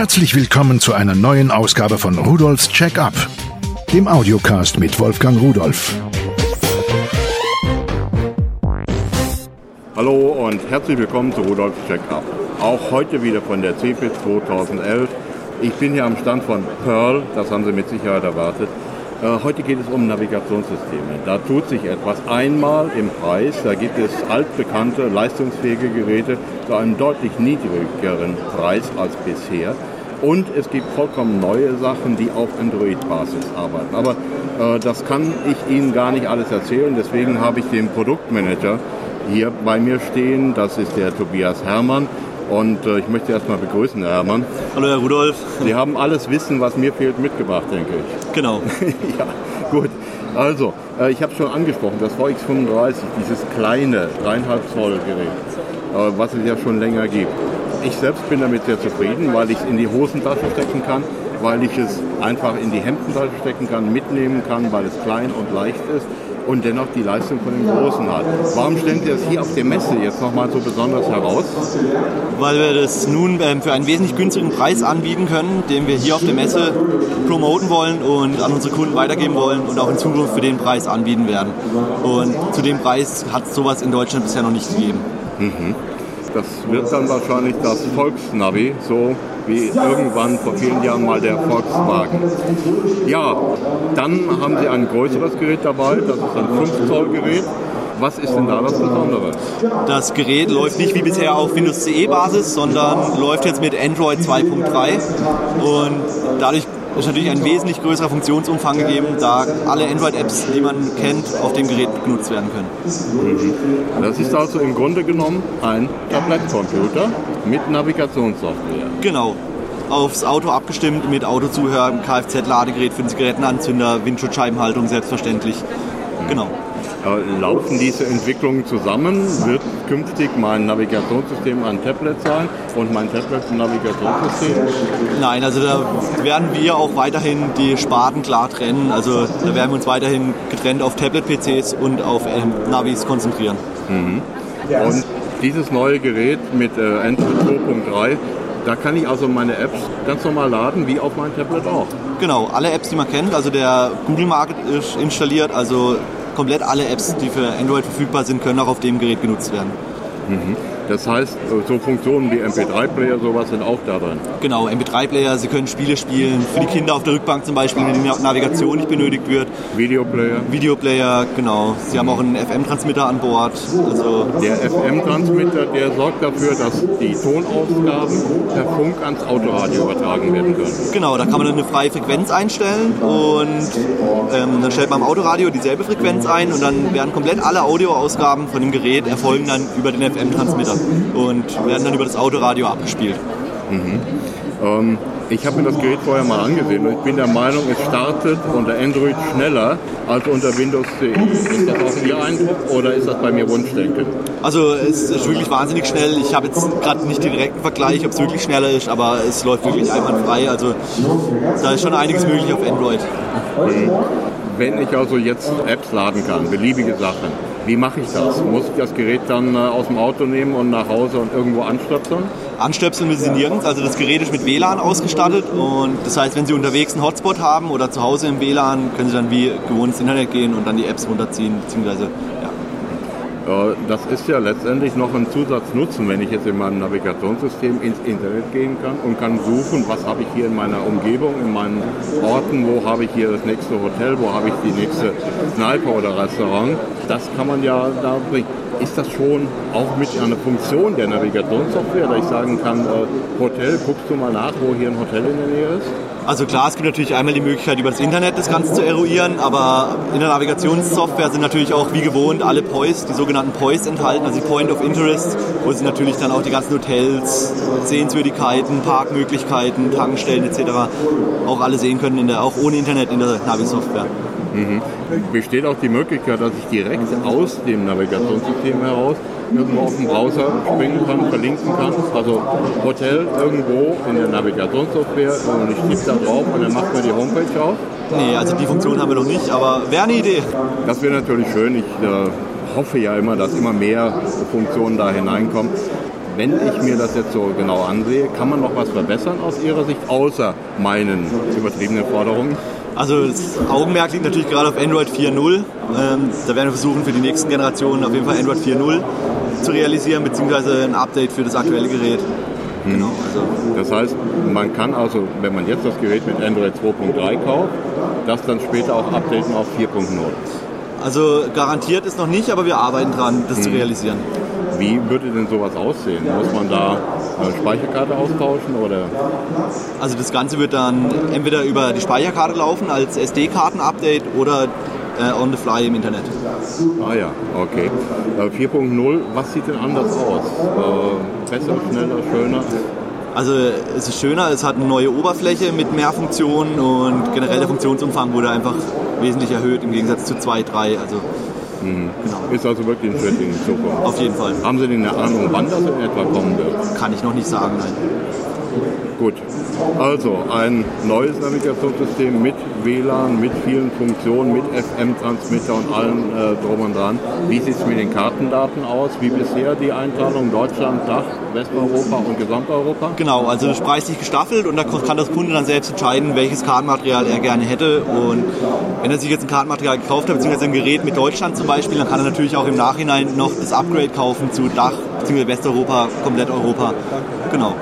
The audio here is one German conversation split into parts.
Herzlich willkommen zu einer neuen Ausgabe von Rudolfs Check-up, dem Audiocast mit Wolfgang Rudolf. Hallo und herzlich willkommen zu Rudolfs Check-up. Auch heute wieder von der CeBIT 2011. Ich bin hier am Stand von Pearl, das haben Sie mit Sicherheit erwartet. Äh, heute geht es um Navigationssysteme. Da tut sich etwas. Einmal im Preis, da gibt es altbekannte, leistungsfähige Geräte zu einem deutlich niedrigeren Preis als bisher. Und es gibt vollkommen neue Sachen, die auf Android-Basis arbeiten. Aber äh, das kann ich Ihnen gar nicht alles erzählen. Deswegen habe ich den Produktmanager hier bei mir stehen. Das ist der Tobias Hermann. Und äh, ich möchte erstmal begrüßen, Herr Hermann. Hallo, Herr Rudolf. Sie haben alles Wissen, was mir fehlt, mitgebracht, denke ich. Genau. ja, gut. Also, äh, ich habe schon angesprochen, das VX35, dieses kleine 3,5 Zoll Gerät, was es ja schon länger gibt. Ich selbst bin damit sehr zufrieden, weil ich es in die Hosentasche stecken kann, weil ich es einfach in die Hemdentasche stecken kann, mitnehmen kann, weil es klein und leicht ist und dennoch die Leistung von dem Großen hat. Warum stellen Sie das hier auf der Messe jetzt nochmal so besonders heraus? Weil wir das nun ähm, für einen wesentlich günstigeren Preis anbieten können, den wir hier auf der Messe promoten wollen und an unsere Kunden weitergeben wollen und auch in Zukunft für den Preis anbieten werden. Und zu dem Preis hat es sowas in Deutschland bisher noch nicht gegeben. Mhm. Das wird dann wahrscheinlich das Volksnavi, so wie irgendwann vor vielen Jahren mal der Volkswagen. Ja, dann haben Sie ein größeres Gerät dabei, das ist ein 5 Zoll Gerät. Was ist denn da das Besondere? Das Gerät läuft nicht wie bisher auf Windows CE Basis, sondern läuft jetzt mit Android 2.3 und dadurch ist natürlich ein wesentlich größerer Funktionsumfang gegeben, da alle Android-Apps, die man kennt, auf dem Gerät genutzt werden können. Mhm. Das ist also im Grunde genommen ein Tablet-Computer mit Navigationssoftware. Genau. Aufs Auto abgestimmt mit Autozuhör, Kfz-Ladegerät für den Zigarettenanzünder, Windschutzscheibenhaltung selbstverständlich. Genau. Äh, laufen diese Entwicklungen zusammen? Wird künftig mein Navigationssystem ein Tablet sein und mein Tablet ein Navigationssystem? Nein, also da werden wir auch weiterhin die Sparten klar trennen. Also da werden wir uns weiterhin getrennt auf Tablet-PCs und auf Navis konzentrieren. Mhm. Und dieses neue Gerät mit äh, Android 2.3 da kann ich also meine Apps ganz normal laden, wie auf meinem Tablet auch. Genau, alle Apps, die man kennt. Also der Google Market ist installiert, also komplett alle Apps, die für Android verfügbar sind, können auch auf dem Gerät genutzt werden. Mhm. Das heißt, so Funktionen wie MP3-Player, sowas sind auch da drin. Genau, MP3-Player, Sie können Spiele spielen, für die Kinder auf der Rückbank zum Beispiel, wenn die Navigation nicht benötigt wird. Videoplayer. Videoplayer, genau. Sie haben auch einen FM-Transmitter an Bord. Also der FM-Transmitter, der sorgt dafür, dass die Tonausgaben per Funk ans Autoradio übertragen werden können. Genau, da kann man dann eine freie Frequenz einstellen und ähm, dann stellt man am Autoradio dieselbe Frequenz ein und dann werden komplett alle Audioausgaben von dem Gerät erfolgen dann über den FM-Transmitter und werden dann über das Autoradio abgespielt. Mhm. Ähm, ich habe mir das Gerät vorher mal angesehen und ich bin der Meinung, es startet unter Android schneller als unter Windows 10. Ist das auch Ihr Eindruck oder ist das bei mir Wunschdenken? Also es ist wirklich wahnsinnig schnell. Ich habe jetzt gerade nicht den direkten Vergleich, ob es wirklich schneller ist, aber es läuft wirklich einwandfrei. Also da ist schon einiges möglich auf Android. Mhm. Wenn ich also jetzt Apps laden kann, beliebige Sachen, wie mache ich das? Muss ich das Gerät dann äh, aus dem Auto nehmen und nach Hause und irgendwo anstöpseln? Anstöpseln müssen Sie nirgends. Also das Gerät ist mit WLAN ausgestattet und das heißt, wenn Sie unterwegs einen Hotspot haben oder zu Hause im WLAN, können Sie dann wie gewohnt ins Internet gehen und dann die Apps runterziehen, beziehungsweise das ist ja letztendlich noch ein Zusatznutzen, wenn ich jetzt in meinem Navigationssystem ins Internet gehen kann und kann suchen, was habe ich hier in meiner Umgebung, in meinen Orten, wo habe ich hier das nächste Hotel, wo habe ich die nächste Kneipe oder Restaurant. Das kann man ja da bringen. Ist das schon auch mit einer Funktion der Navigationssoftware, dass ich sagen kann, äh, Hotel, guckst du mal nach, wo hier ein Hotel in der Nähe ist? Also klar, es gibt natürlich einmal die Möglichkeit, über das Internet das Ganze zu eruieren, aber in der Navigationssoftware sind natürlich auch wie gewohnt alle POIs, die sogenannten POIs enthalten, also die Point of Interest, wo sie natürlich dann auch die ganzen Hotels, Sehenswürdigkeiten, Parkmöglichkeiten, Tankstellen etc. auch alle sehen können, der, auch ohne Internet in der Navi-Software. Mhm. Besteht auch die Möglichkeit, dass ich direkt aus dem Navigationssystem heraus irgendwo auf den Browser springen kann, verlinken kann. Also Hotel irgendwo in der Navigationssoftware und ich tippe da drauf und dann macht mir die Homepage auf. Nee, also die Funktion haben wir noch nicht, aber wäre eine Idee. Das wäre natürlich schön. Ich äh, hoffe ja immer, dass immer mehr Funktionen da hineinkommen. wenn ich mir das jetzt so genau ansehe, kann man noch was verbessern aus Ihrer Sicht, außer meinen übertriebenen Forderungen? Also das Augenmerk liegt natürlich gerade auf Android 4.0. Ähm, da werden wir versuchen, für die nächsten Generationen auf jeden Fall Android 4.0 zu realisieren, beziehungsweise ein Update für das aktuelle Gerät. Hm. Genau, also. Das heißt, man kann also, wenn man jetzt das Gerät mit Android 2.3 kauft, das dann später auch updaten auf 4.0. Also garantiert ist noch nicht, aber wir arbeiten dran, das hm. zu realisieren. Wie würde denn sowas aussehen? Muss man da eine Speicherkarte austauschen oder? Also das Ganze wird dann entweder über die Speicherkarte laufen als SD-Karten-Update oder äh, on the fly im Internet. Ah ja, okay. Äh, 4.0, was sieht denn anders aus? Äh, besser, schneller, schöner? Also es ist schöner, es hat eine neue Oberfläche mit mehr Funktionen und generell der Funktionsumfang wurde einfach wesentlich erhöht im Gegensatz zu 2.3. Also Mhm. Genau. Ist also wirklich ein Schritt in die Zukunft. Auf jeden Fall. Haben Sie denn eine Ahnung, wann das in etwa kommen wird? Kann ich noch nicht sagen, nein. Gut, also ein neues Navigationssystem mit WLAN, mit vielen Funktionen, mit FM-Transmitter und allem äh, drum und dran. Wie sieht es mit den Kartendaten aus? Wie bisher die Einteilung Deutschland, Dach, Westeuropa und Gesamteuropa? Genau, also preislich gestaffelt und da kann das Kunde dann selbst entscheiden, welches Kartenmaterial er gerne hätte. Und wenn er sich jetzt ein Kartenmaterial gekauft hat, beziehungsweise ein Gerät mit Deutschland zum Beispiel, dann kann er natürlich auch im Nachhinein noch das Upgrade kaufen zu Dach, beziehungsweise Westeuropa, komplett Europa. Genau.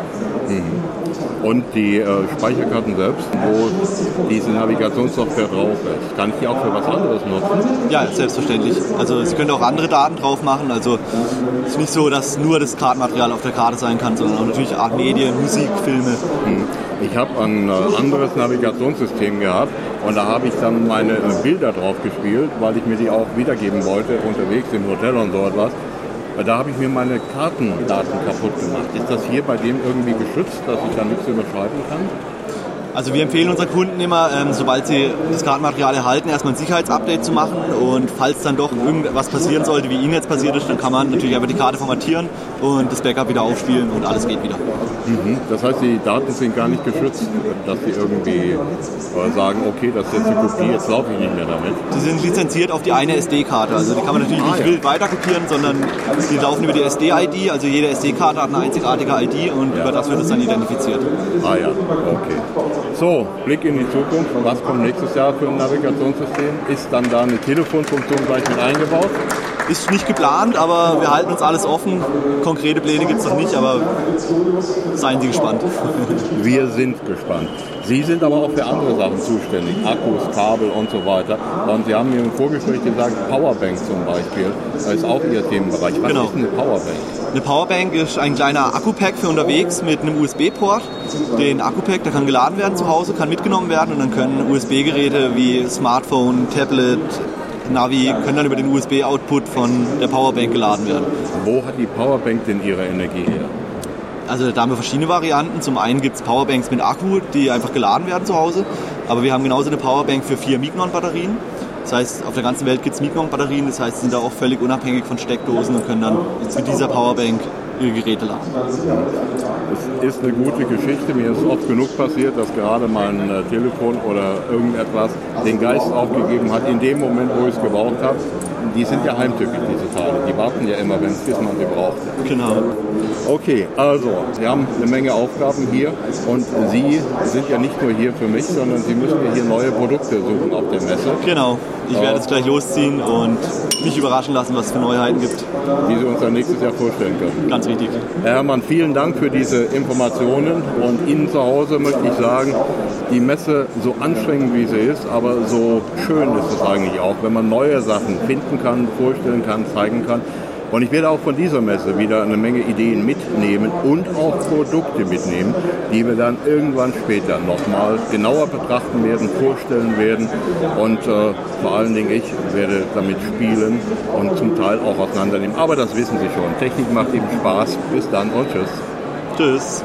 Und die äh, Speicherkarten selbst, wo diese Navigationssoftware drauf ist. Kann ich die auch für was anderes nutzen? Ja, selbstverständlich. Also Sie können auch andere Daten drauf machen. Also es ist nicht so, dass nur das Kartenmaterial auf der Karte sein kann, sondern auch natürlich Art Medien, Musik, Filme. Hm. Ich habe ein äh, anderes Navigationssystem gehabt und da habe ich dann meine äh, Bilder drauf gespielt, weil ich mir die auch wiedergeben wollte unterwegs im Hotel und so etwas. Weil da habe ich mir meine Kartendaten kaputt gemacht. Ist das hier bei dem irgendwie geschützt, dass ich da nichts überschreiben kann? Also wir empfehlen unseren Kunden immer, ähm, sobald sie das Kartenmaterial erhalten, erstmal ein Sicherheitsupdate zu machen und falls dann doch irgendwas passieren sollte, wie Ihnen jetzt passiert ist, dann kann man natürlich einfach die Karte formatieren und das Backup wieder aufspielen und alles geht wieder. Mhm. Das heißt, die Daten sind gar nicht geschützt, dass sie irgendwie äh, sagen, okay, das ist jetzt die Kopie, jetzt laufe ich nicht mehr damit. Die sind lizenziert auf die eine SD-Karte, also die kann man natürlich ah, nicht ja. wild weiter kopieren, sondern die laufen über die SD-ID, also jede SD-Karte hat eine einzigartige ID und ja. über das wird es dann identifiziert. Ah ja, okay. So, Blick in die Zukunft. Was kommt nächstes Jahr für ein Navigationssystem? Ist dann da eine Telefonfunktion gleich mit eingebaut? Ist nicht geplant, aber wir halten uns alles offen. Konkrete Pläne gibt es noch nicht, aber seien Sie gespannt. Wir sind gespannt. Sie sind aber auch für andere Sachen zuständig, Akkus, Kabel und so weiter. Und Sie haben mir im Vorgespräch gesagt, Powerbank zum Beispiel, das ist auch Ihr Themenbereich. Was genau. ist eine Powerbank? Eine Powerbank ist ein kleiner Akku-Pack für unterwegs mit einem USB-Port. Den Akku-Pack, der kann geladen werden zu Hause, kann mitgenommen werden und dann können USB-Geräte wie Smartphone, Tablet, Navi können dann über den USB-Output von der Powerbank geladen werden. Wo hat die Powerbank denn ihre Energie her? Also da haben wir verschiedene Varianten. Zum einen gibt es Powerbanks mit Akku, die einfach geladen werden zu Hause. Aber wir haben genauso eine Powerbank für vier Mignon-Batterien. Das heißt, auf der ganzen Welt gibt es Mignon-Batterien, das heißt, sie sind da auch völlig unabhängig von Steckdosen und können dann mit dieser Powerbank ihre Geräte laden. Es ist eine gute Geschichte. Mir ist oft genug passiert, dass gerade mein äh, Telefon oder irgendetwas den Geist aufgegeben hat, in dem Moment, wo ich es gebraucht habe die sind ja heimtückig, diese Teile. Die warten ja immer, wenn es man sie braucht. Genau. Okay, also, wir haben eine Menge Aufgaben hier und Sie sind ja nicht nur hier für mich, sondern Sie müssen ja hier neue Produkte suchen auf der Messe. Genau. Ich werde jetzt gleich losziehen und mich überraschen lassen, was es für Neuheiten gibt. Die Sie uns dann nächstes Jahr vorstellen können. Ganz richtig. Herr Herrmann, vielen Dank für diese Informationen und Ihnen zu Hause möchte ich sagen, die Messe so anstrengend wie sie ist, aber so schön ist es eigentlich auch, wenn man neue Sachen finden kann, vorstellen kann, zeigen kann. Und ich werde auch von dieser Messe wieder eine Menge Ideen mitnehmen und auch Produkte mitnehmen, die wir dann irgendwann später nochmal genauer betrachten werden, vorstellen werden. Und äh, vor allen Dingen ich werde damit spielen und zum Teil auch auseinandernehmen. Aber das wissen Sie schon. Technik macht eben Spaß. Bis dann und tschüss. Tschüss.